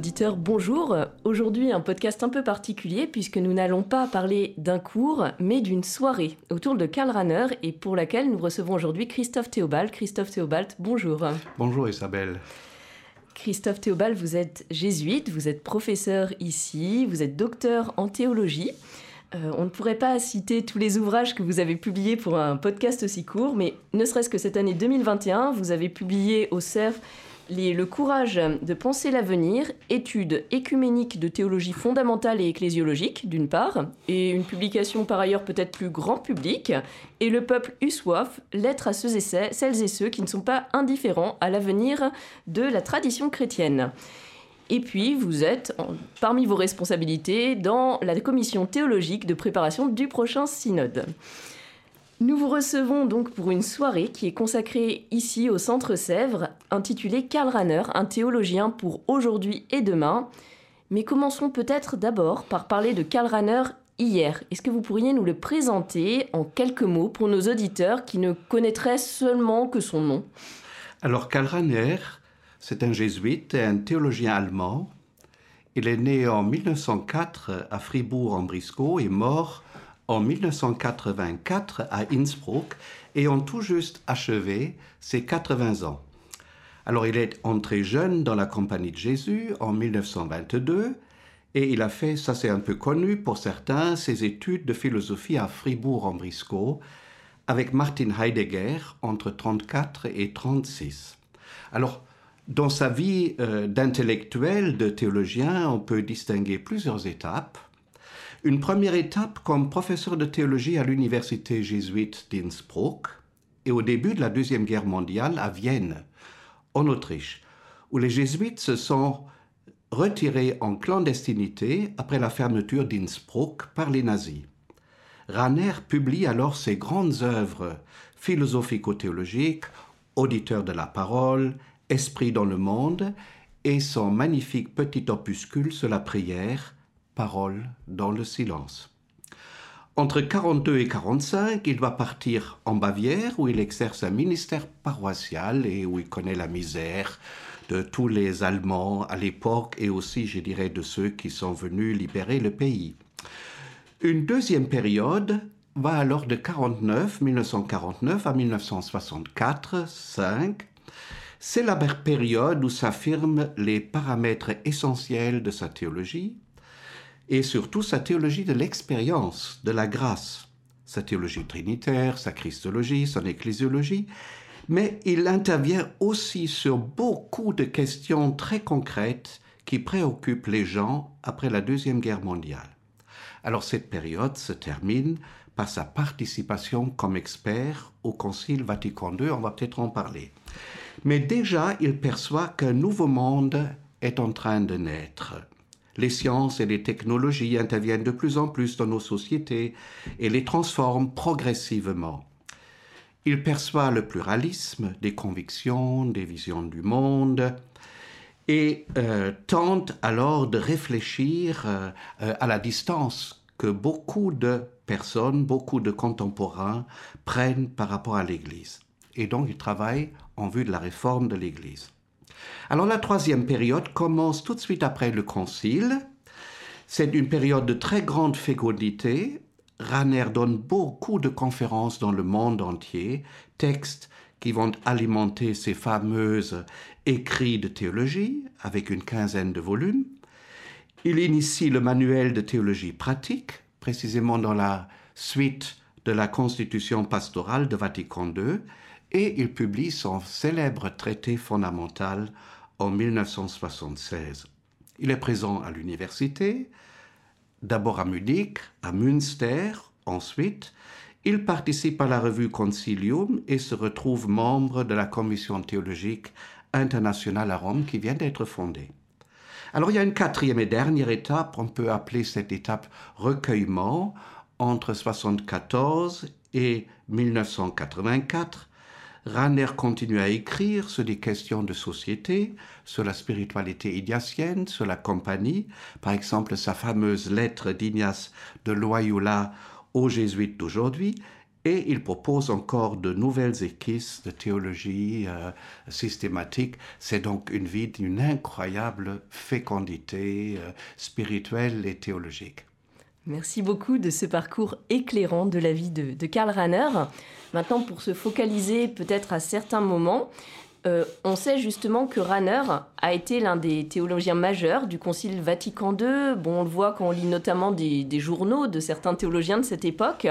Auditeurs, bonjour. Aujourd'hui, un podcast un peu particulier puisque nous n'allons pas parler d'un cours, mais d'une soirée autour de Karl Rahner et pour laquelle nous recevons aujourd'hui Christophe Théobald. Christophe Théobald, bonjour. Bonjour Isabelle. Christophe Théobald, vous êtes jésuite, vous êtes professeur ici, vous êtes docteur en théologie. Euh, on ne pourrait pas citer tous les ouvrages que vous avez publiés pour un podcast aussi court, mais ne serait-ce que cette année 2021, vous avez publié au CERF le courage de penser l'avenir, études écuméniques de théologie fondamentale et ecclésiologique, d'une part, et une publication par ailleurs peut-être plus grand public, et le peuple soif, lettre à ceux et celles et ceux qui ne sont pas indifférents à l'avenir de la tradition chrétienne. Et puis, vous êtes, parmi vos responsabilités, dans la commission théologique de préparation du prochain synode. Nous vous recevons donc pour une soirée qui est consacrée ici au Centre Sèvres, intitulée Karl Rahner, un théologien pour aujourd'hui et demain. Mais commençons peut-être d'abord par parler de Karl Rahner hier. Est-ce que vous pourriez nous le présenter en quelques mots pour nos auditeurs qui ne connaîtraient seulement que son nom? Alors Karl Rahner, c'est un jésuite et un théologien allemand. Il est né en 1904 à Fribourg-en-Brisgau et mort en 1984 à Innsbruck et ont tout juste achevé ses 80 ans. Alors il est entré jeune dans la Compagnie de Jésus en 1922 et il a fait, ça c'est un peu connu pour certains, ses études de philosophie à Fribourg-en-Brisgau avec Martin Heidegger entre 34 et 36. Alors, dans sa vie euh, d'intellectuel, de théologien, on peut distinguer plusieurs étapes. Une première étape comme professeur de théologie à l'université jésuite d'Innsbruck et au début de la Deuxième Guerre mondiale à Vienne, en Autriche, où les jésuites se sont retirés en clandestinité après la fermeture d'Innsbruck par les nazis. Rahner publie alors ses grandes œuvres philosophico-théologiques, Auditeur de la parole, Esprit dans le monde, et son magnifique petit opuscule sur la prière, parole dans le silence. Entre 42 et 45, il va partir en Bavière où il exerce un ministère paroissial et où il connaît la misère de tous les Allemands à l'époque et aussi, je dirais, de ceux qui sont venus libérer le pays. Une deuxième période va alors de 49, 1949 à 1964, 5. C'est la période où s'affirment les paramètres essentiels de sa théologie, et surtout sa théologie de l'expérience, de la grâce, sa théologie trinitaire, sa christologie, son ecclésiologie, mais il intervient aussi sur beaucoup de questions très concrètes qui préoccupent les gens après la Deuxième Guerre mondiale. Alors cette période se termine par sa participation comme expert au Concile Vatican II, on va peut-être en parler. Mais déjà, il perçoit qu'un nouveau monde est en train de naître les sciences et les technologies interviennent de plus en plus dans nos sociétés et les transforment progressivement. Il perçoit le pluralisme des convictions, des visions du monde, et euh, tente alors de réfléchir euh, euh, à la distance que beaucoup de personnes, beaucoup de contemporains prennent par rapport à l'Église. Et donc il travaille en vue de la réforme de l'Église. Alors la troisième période commence tout de suite après le concile. C'est une période de très grande fécondité. Rahner donne beaucoup de conférences dans le monde entier, textes qui vont alimenter ses fameuses écrits de théologie avec une quinzaine de volumes. Il initie le manuel de théologie pratique, précisément dans la suite de la Constitution pastorale de Vatican II, et il publie son célèbre traité fondamental en 1976. Il est présent à l'université, d'abord à Munich, à Münster, ensuite. Il participe à la revue Concilium et se retrouve membre de la commission théologique internationale à Rome qui vient d'être fondée. Alors il y a une quatrième et dernière étape, on peut appeler cette étape recueillement, entre 1974 et 1984, Ranner continue à écrire sur des questions de société, sur la spiritualité ignatienne, sur la compagnie, par exemple sa fameuse lettre d'Ignace de Loyola aux jésuites d'aujourd'hui, et il propose encore de nouvelles équisses de théologie euh, systématique. C'est donc une vie d'une incroyable fécondité euh, spirituelle et théologique. Merci beaucoup de ce parcours éclairant de la vie de, Karl Rahner. Maintenant, pour se focaliser peut-être à certains moments, euh, on sait justement que Rahner a été l'un des théologiens majeurs du Concile Vatican II. Bon, on le voit quand on lit notamment des, journaux de certains théologiens de cette époque.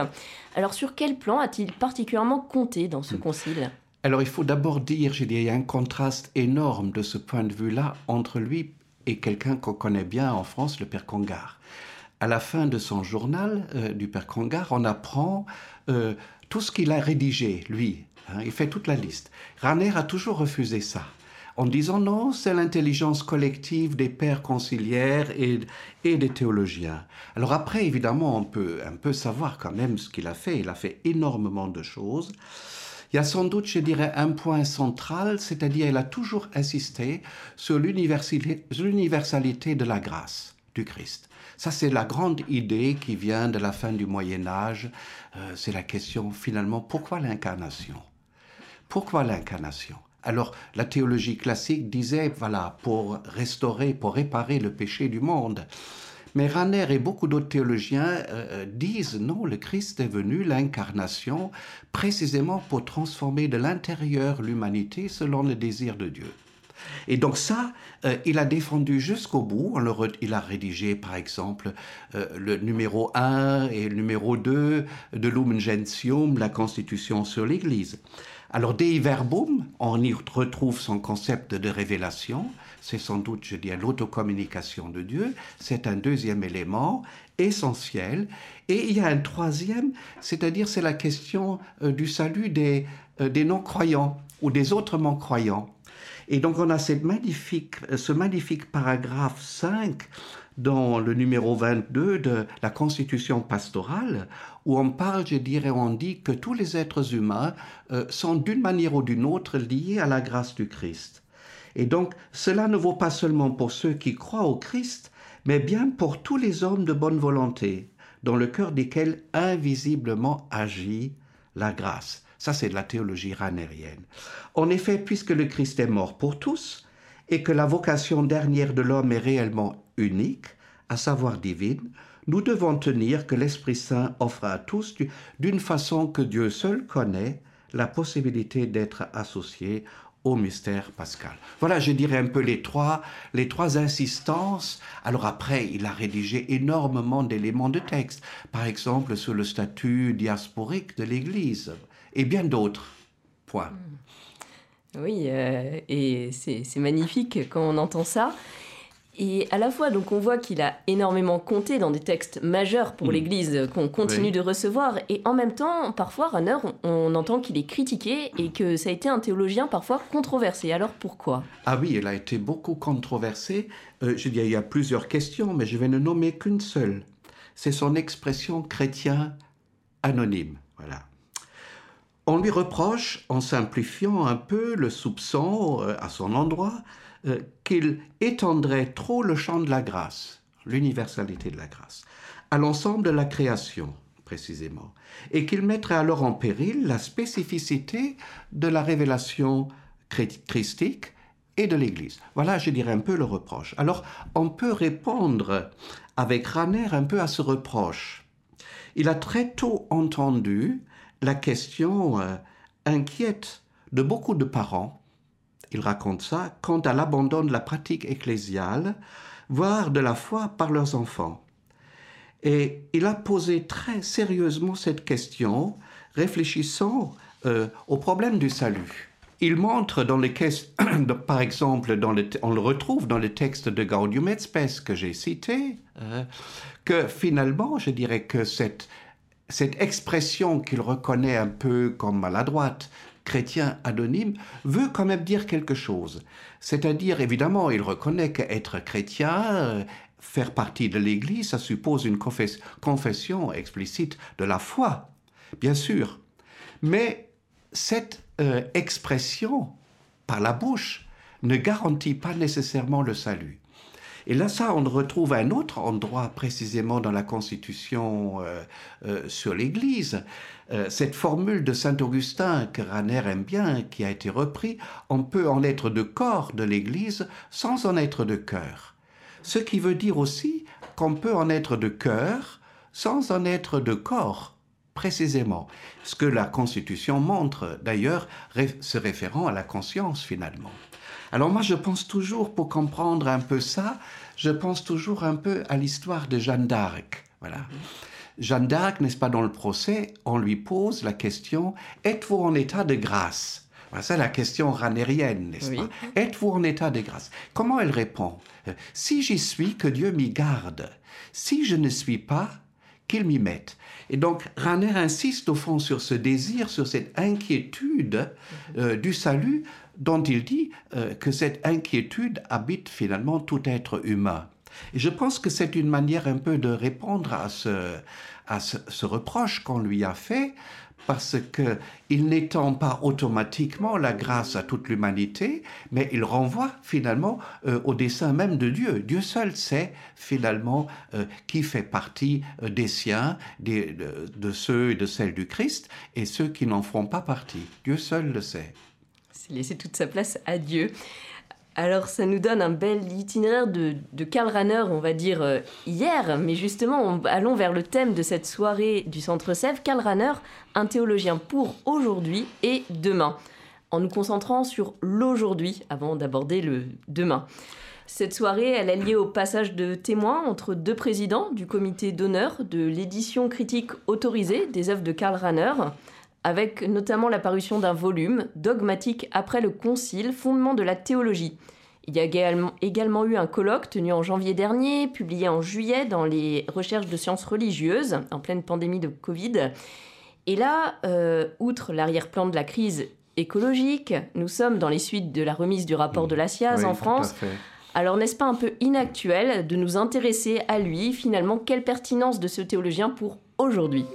Alors, sur quel plan a-t-il particulièrement compté dans ce hmm. concile? Alors, il faut d'abord dire, j'ai dit, il y a un contraste énorme de ce point de vue-là entre lui et quelqu'un qu'on connaît bien en France, le Père Congar à la fin de son journal euh, du Père Congar, on apprend euh, tout ce qu'il a rédigé, lui. Hein, il fait toute la liste. Raner a toujours refusé ça, en disant non, c'est l'intelligence collective des pères conciliaires et, et, des théologiens. Alors après, évidemment, on peut un peu savoir quand même ce qu'il a fait. Il a fait énormément de choses. Il y a sans doute, je dirais, un point central, c'est-à-dire il a toujours insisté sur l'universalité de la grâce du Christ. Ça, c'est la grande idée qui vient de la fin du Moyen Âge. Euh, c'est la question finalement, pourquoi l'incarnation? Pourquoi l'incarnation? Alors, la théologie classique disait, voilà, pour restaurer, pour réparer le péché du monde. Mais Ranner et beaucoup d'autres théologiens euh, disent, non, le Christ est venu, l'incarnation, précisément pour transformer de l'intérieur l'humanité selon le désir de Dieu. Et donc ça, euh, il a défendu jusqu'au bout. il a rédigé, par exemple, euh, le numéro 1 et le numéro 2 de Lumen Gentium, la Constitution sur l'Église. Alors, Dei Verbum, on y retrouve son concept de révélation. C'est sans doute, je dis, l'autocommunication de Dieu. C'est un deuxième élément essentiel. Et il y a un troisième, c'est-à-dire c'est la question euh, du salut des, des non-croyants ou des autrement croyants. Et donc on a magnifique, ce magnifique paragraphe 5 dans le numéro 22 de la Constitution pastorale, où on parle, je dirais, on dit que tous les êtres humains euh, sont d'une manière ou d'une autre liés à la grâce du Christ. Et donc cela ne vaut pas seulement pour ceux qui croient au Christ, mais bien pour tous les hommes de bonne volonté, dans le cœur desquels invisiblement agit la grâce. Ça, c'est de la théologie ranérienne. En effet, puisque le Christ est mort pour tous, et que la vocation dernière de l'homme est réellement unique, à savoir divine, nous devons tenir que l'Esprit Saint offre à tous, d'une façon que Dieu seul connaît, la possibilité d'être associé au mystère pascal. Voilà, je dirais un peu les trois, les trois insistances. Alors après, il a rédigé énormément d'éléments de texte, par exemple sur le statut diasporique de l'Église et bien d'autres. Point. Oui, euh, et c'est magnifique quand on entend ça. Et à la fois, donc, on voit qu'il a énormément compté dans des textes majeurs pour mm. l'Église qu'on continue de recevoir. Et en même temps, parfois, Runner, on, entend qu'il est critiqué et que ça a été un théologien parfois controversé. Alors pourquoi? Ah oui, il a été beaucoup controversé. Euh, je dis, il y a plusieurs questions, mais je vais ne nommer qu'une seule. C'est son expression chrétien anonyme. Voilà. On lui reproche, en simplifiant un peu le soupçon euh, à son endroit, euh, qu'il étendrait trop le champ de la grâce, l'universalité de la grâce, à l'ensemble de la création, précisément, et qu'il mettrait alors en péril la spécificité de la révélation christique et de l'Église. Voilà, je dirais un peu le reproche. Alors, on peut répondre avec Raner un peu à ce reproche. Il a très tôt entendu la question euh, inquiète de beaucoup de parents, il raconte ça, quant à l'abandon de la pratique ecclésiale voire de la foi par leurs enfants. Et il a posé très sérieusement cette question, réfléchissant euh, au problème du salut. Il montre dans les caisses, par exemple, on le retrouve dans le texte de Gaudium et Spes que j'ai cité, euh, que finalement, je dirais que cette, cette expression qu'il reconnaît un peu comme maladroite, chrétien anonyme, veut quand même dire quelque chose. C'est-à-dire, évidemment, il reconnaît qu'être chrétien, euh, faire partie de l'Église, ça suppose une confession explicite de la foi, bien sûr. Mais cette euh, expression par la bouche ne garantit pas nécessairement le salut. Et là, ça, on retrouve un autre endroit précisément dans la Constitution euh, euh, sur l'Église. cette formule de Saint Augustin que Raner aime bien, qui a été repris, on peut en être de corps de l'Église sans en être de cœur. Ce qui veut dire aussi qu'on peut en être de cœur sans en être de corps précisément. Ce que la Constitution montre, d'ailleurs, se référant à la conscience finalement. Alors moi, je pense toujours, pour comprendre un peu ça, je pense toujours un peu à l'histoire de Jeanne d'Arc. Voilà. Jeanne d'Arc, n'est-ce pas, dans le procès, on lui pose la question Êtes-vous en état de grâce? Voilà, C'est la question ranérienne, n'est-ce pas? Êtes-vous en état de grâce? Comment elle répond? Euh, Si j'y suis, que Dieu m'y garde. Si je ne suis pas, qu'il m'y mette. Et donc, Raner insiste au fond sur ce désir, sur cette inquiétude euh, du salut, dont il dit euh, que cette inquiétude habite finalement tout être humain. Et je pense que c'est une manière un peu de répondre à ce, reproche qu'on lui a fait, parce que il n'étend pas automatiquement la grâce à toute l'humanité, mais il renvoie finalement euh, au dessein même de Dieu. Dieu seul sait finalement euh, qui fait partie des siens, des, de, ceux et de celles du Christ, et ceux qui n'en feront pas partie. Dieu seul le sait. Laisser toute sa place à Dieu. Alors ça nous donne un bel itinéraire de, Karl Rahner, on va dire, euh, hier, mais justement, allons vers le thème de cette soirée du Centre Sèvres, Karl Rahner, un théologien pour aujourd'hui et demain, en nous concentrant sur l'aujourd'hui avant d'aborder le demain. Cette soirée, elle est liée au passage de témoins entre deux présidents du comité d'honneur de l'édition critique autorisée des œuvres de Karl Rahner, avec notamment la parution d'un volume, Dogmatique après le Concile, fondement de la théologie. Il y a également, eu un colloque tenu en janvier dernier, publié en juillet dans les recherches de sciences religieuses, en pleine pandémie de Covid. Et là, euh, outre l'arrière-plan de la crise écologique, nous sommes dans les suites de la remise du rapport de la SIAZ en France. Alors n'est-ce pas un peu inactuel de nous intéresser à lui Finalement, quelle pertinence de ce théologien pour aujourd'hui?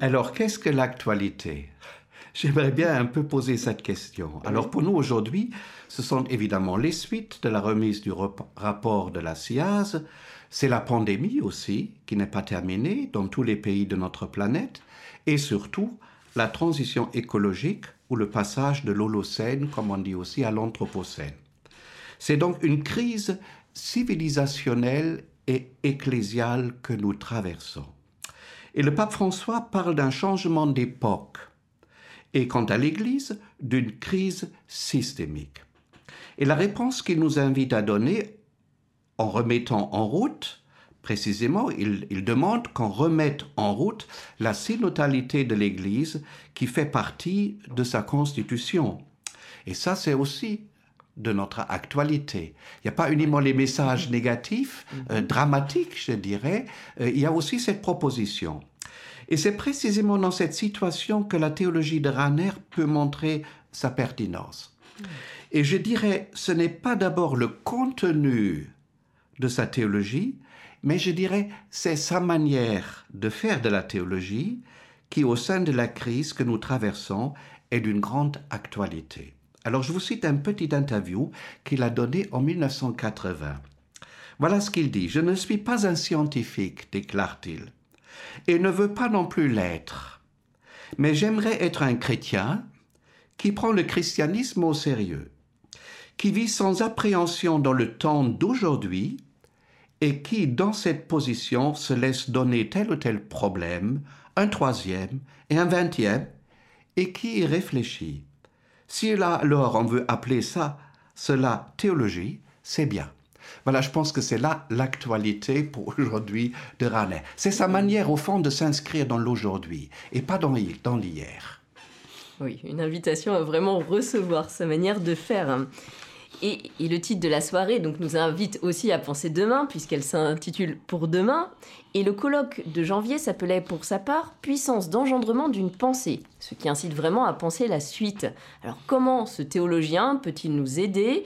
Alors, qu'est-ce que l'actualité? J'aimerais bien un peu poser cette question. Alors, pour nous aujourd'hui, ce sont évidemment les suites de la remise du rapport de la SIAZ. C'est la pandémie aussi, qui n'est pas terminée dans tous les pays de notre planète. Et surtout, la transition écologique ou le passage de l'Holocène, comme on dit aussi, à l'Anthropocène. C'est donc une crise civilisationnelle et ecclésiale que nous traversons. Et le pape François parle d'un changement d'époque et quant à l'Église, d'une crise systémique. Et la réponse qu'il nous invite à donner en remettant en route, précisément, il, demande qu'on remette en route la synodalité de l'Église qui fait partie de sa constitution. Et ça, c'est aussi de notre actualité. Il n'y a pas uniquement les messages négatifs, euh, mhm. dramatiques, je dirais, euh, il y a aussi cette proposition. Et c'est précisément dans cette situation que la théologie de Raner peut montrer sa pertinence. Et je dirais, ce n'est pas d'abord le contenu de sa théologie, mais je dirais, c'est sa manière de faire de la théologie qui, au sein de la crise que nous traversons, est d'une grande actualité. Alors je vous cite un petit interview qu'il a donné en 1980. Voilà ce qu'il dit. Je ne suis pas un scientifique, déclare-t-il, et ne veux pas non plus l'être. Mais j'aimerais être un chrétien qui prend le christianisme au sérieux, qui vit sans appréhension dans le temps d'aujourd'hui et qui, dans cette position, se laisse donner tel ou tel problème, un troisième et un vingtième, et qui y réfléchit. Si là, alors on veut appeler ça, cela théologie, c'est bien. Voilà, je pense que c'est là l'actualité pour aujourd'hui de Raner. C'est sa manière, au fond, de s'inscrire dans l'aujourd'hui et pas dans l'hier. Oui, une invitation à vraiment recevoir sa manière de faire. Et, le titre de la soirée donc, nous invite aussi à penser demain, puisqu'elle s'intitule Pour demain. Et le colloque de janvier s'appelait pour sa part Puissance d'engendrement d'une pensée, ce qui incite vraiment à penser la suite. Alors comment ce théologien peut-il nous aider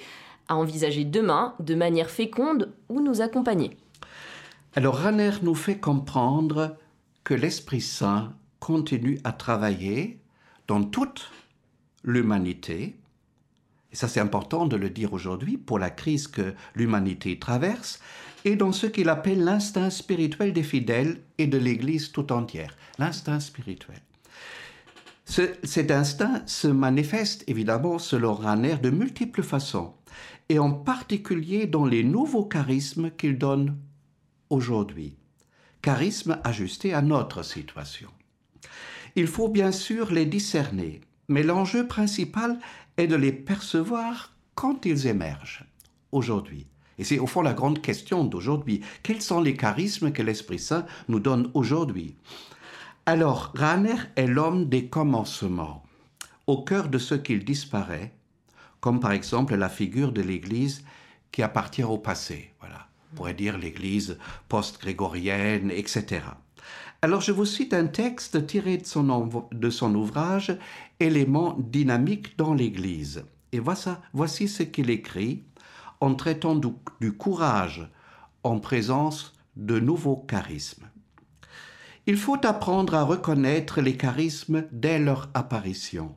à envisager demain de manière féconde ou nous accompagner? Alors Ranner nous fait comprendre que l'Esprit Saint continue à travailler dans toute l'humanité et ça c'est important de le dire aujourd'hui pour la crise que l'humanité traverse, et dans ce qu'il appelle l'instinct spirituel des fidèles et de l'Église tout entière. L'instinct spirituel. cet instinct se manifeste évidemment selon Ranner de multiples façons, et en particulier dans les nouveaux charismes qu'il donne aujourd'hui. Charismes ajustés à notre situation. Il faut bien sûr les discerner, mais l'enjeu principal est de les percevoir quand ils émergent aujourd'hui. Et c'est au fond la grande question d'aujourd'hui. Quels sont les charismes que l'Esprit Saint nous donne aujourd'hui? Alors, Raner est l'homme des commencements, au cœur de ce qu'il disparaît, comme par exemple la figure de l'Église qui appartient au passé. Voilà, on pourrait dire l'Église post-grégorienne, etc. Alors je vous cite un texte tiré de son, ouvrage Éléments dynamiques dans l'Église. Et voici, ce qu'il écrit en traitant du courage en présence de nouveaux charismes. Il faut apprendre à reconnaître les charismes dès leur apparition.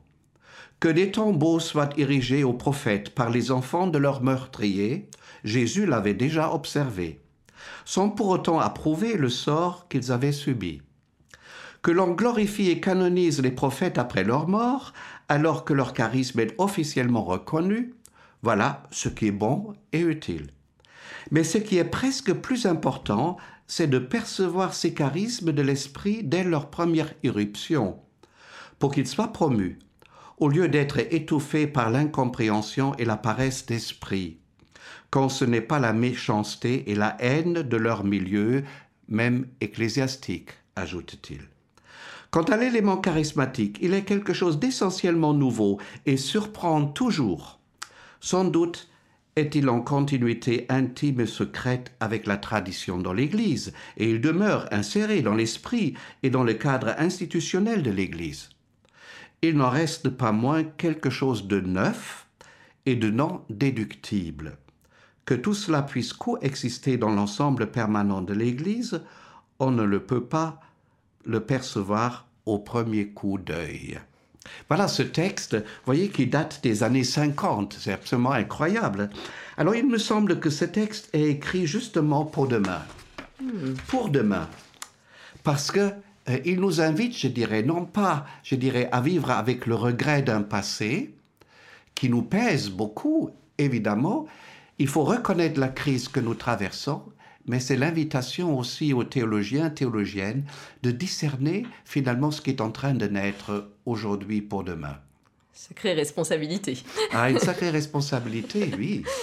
Que des tombeaux soient érigés aux prophètes par les enfants de leurs meurtriers, Jésus l'avait déjà observé sans pour autant approuver le sort qu'ils avaient subi. Que l'on glorifie et canonise les prophètes après leur mort, alors que leur charisme est officiellement reconnu, voilà ce qui est bon et utile. Mais ce qui est presque plus important, c'est de percevoir ces charismes de l'esprit dès leur première irruption, pour qu'ils soient promus, au lieu d'être étouffés par l'incompréhension et la paresse d'esprit quand ce n'est pas la méchanceté et la haine de leur milieu, même ecclésiastique, ajoute-t-il. Quant à l'élément charismatique, il est quelque chose d'essentiellement nouveau et surprend toujours. Sans doute est-il en continuité intime et secrète avec la tradition dans l'Église, et il demeure inséré dans l'esprit et dans le cadre institutionnel de l'Église. Il n'en reste pas moins quelque chose de neuf et de non déductible que tout cela puisse coexister dans l'ensemble permanent de l'Église, on ne le peut pas le percevoir au premier coup d'œil. Voilà ce texte, vous voyez, qui date des années 50. C'est absolument incroyable. Alors, il me semble que ce texte est écrit justement pour demain. Hmm. Pour demain. Parce que euh, il nous invite, je dirais, non pas, je dirais, à vivre avec le regret d'un passé qui nous pèse beaucoup, évidemment, il faut reconnaître la crise que nous traversons, mais c'est l'invitation aussi aux théologiens, théologiennes, de discerner finalement ce qui est en train de naître aujourd'hui pour demain. Sacrée responsabilité. Ah, une sacrée responsabilité, oui.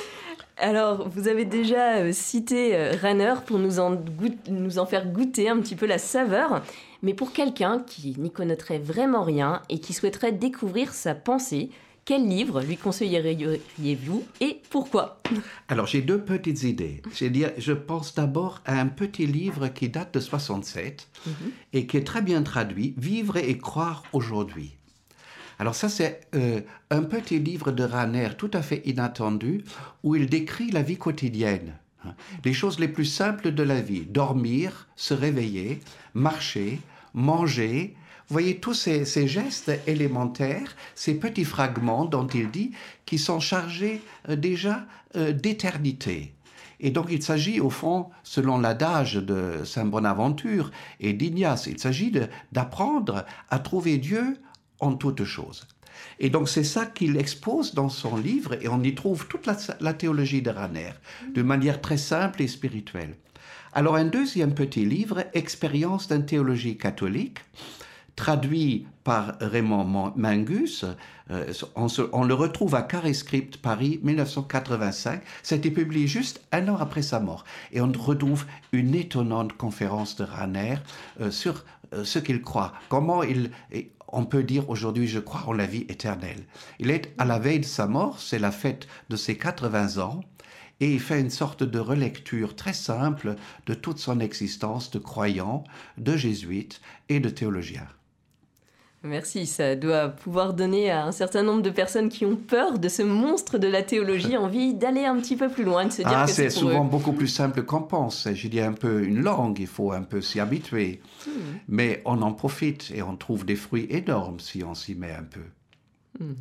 Alors, vous avez déjà euh, cité euh, Ranner pour nous en, nous en faire goûter un petit peu la saveur, mais pour quelqu'un qui n'y connaîtrait vraiment rien et qui souhaiterait découvrir sa pensée, quel livre lui conseilleriez-vous et pourquoi? Alors j'ai deux petites idées. Je pense d'abord à un petit livre qui date de 67 mhm. et qui est très bien traduit, Vivre et croire aujourd'hui. Alors ça c'est euh, un petit livre de Raner tout à fait inattendu où il décrit la vie quotidienne. Hein. Les choses les plus simples de la vie, dormir, se réveiller, marcher, manger, voyez tous ces, gestes élémentaires, ces petits fragments dont il dit, qui sont chargés euh, déjà euh, d'éternité. Et donc il s'agit au fond, selon l'adage de Saint Bonaventure et d'Ignace, il s'agit d'apprendre à trouver Dieu en toutes choses. Et donc c'est ça qu'il expose dans son livre et on y trouve toute la, théologie de Raner, de manière très simple et spirituelle. Alors un deuxième petit livre, Expérience d'une théologie catholique, traduit par Raymond Mingus. Euh, on, le retrouve à Carré Script, Paris, 1985. Ça a été publié juste un an après sa mort. Et on retrouve une étonnante conférence de Raner euh, sur euh, ce qu'il croit. Comment il, on peut dire aujourd'hui, je crois en la vie éternelle. Il est à la veille de sa mort, c'est la fête de ses 80 ans et il fait une sorte de relecture très simple de toute son existence de croyant, de jésuite et de théologien. Merci, ça doit pouvoir donner à un certain nombre de personnes qui ont peur de ce monstre de la théologie envie d'aller un petit peu plus loin, de se dire ah, que c'est souvent beaucoup plus simple qu'on pense. Je dis un peu une langue, il faut un peu s'y habituer. Hmm. Mais on en profite et on trouve des fruits énormes si on s'y met un peu. Hmm.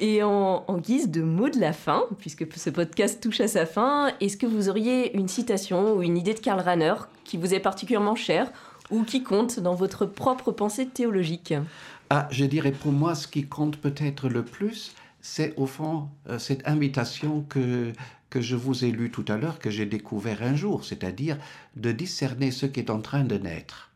Et en, guise de mot de la fin, puisque ce podcast touche à sa fin, est-ce que vous auriez une citation ou une idée de Karl Rahner qui vous est particulièrement chère ou qui compte dans votre propre pensée théologique Ah, je dirais pour moi, ce qui compte peut-être le plus, c'est au fond euh, cette invitation que, que je vous ai lue tout à l'heure, que j'ai découvert un jour, c'est-à-dire de discerner ce qui est en train de naître.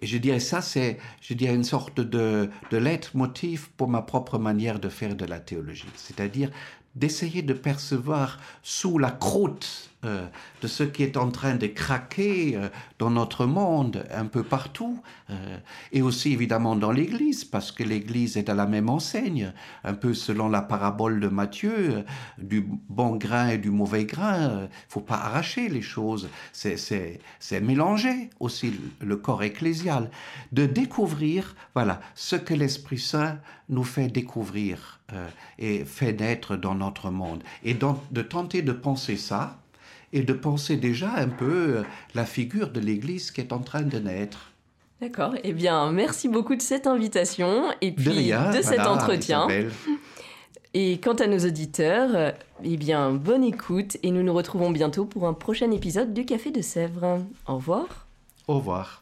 Et je dirais ça, c'est, je dirais une sorte de, de leitmotiv pour ma propre manière de faire de la théologie. C'est-à-dire d'essayer de percevoir sous la croûte euh, de ce qui est en train de craquer euh, dans notre monde, un peu partout, euh, et aussi évidemment dans l'Église, parce que l'Église est à la même enseigne, un peu selon la parabole de Matthieu, du bon grain et du mauvais grain. Il faut pas arracher les choses, c'est mélanger aussi le corps ecclésial, de découvrir, voilà, ce que l'Esprit Saint nous fait découvrir et fait naître dans notre monde, et de tenter de penser ça et de penser déjà un peu la figure de l'Église qui est en train de naître. D'accord. Eh bien, merci beaucoup de cette invitation et puis de, cet entretien. Et quant à nos auditeurs, eh bien, bonne écoute et nous nous retrouvons bientôt pour un prochain épisode du Café de Sèvres. Au revoir. Au revoir.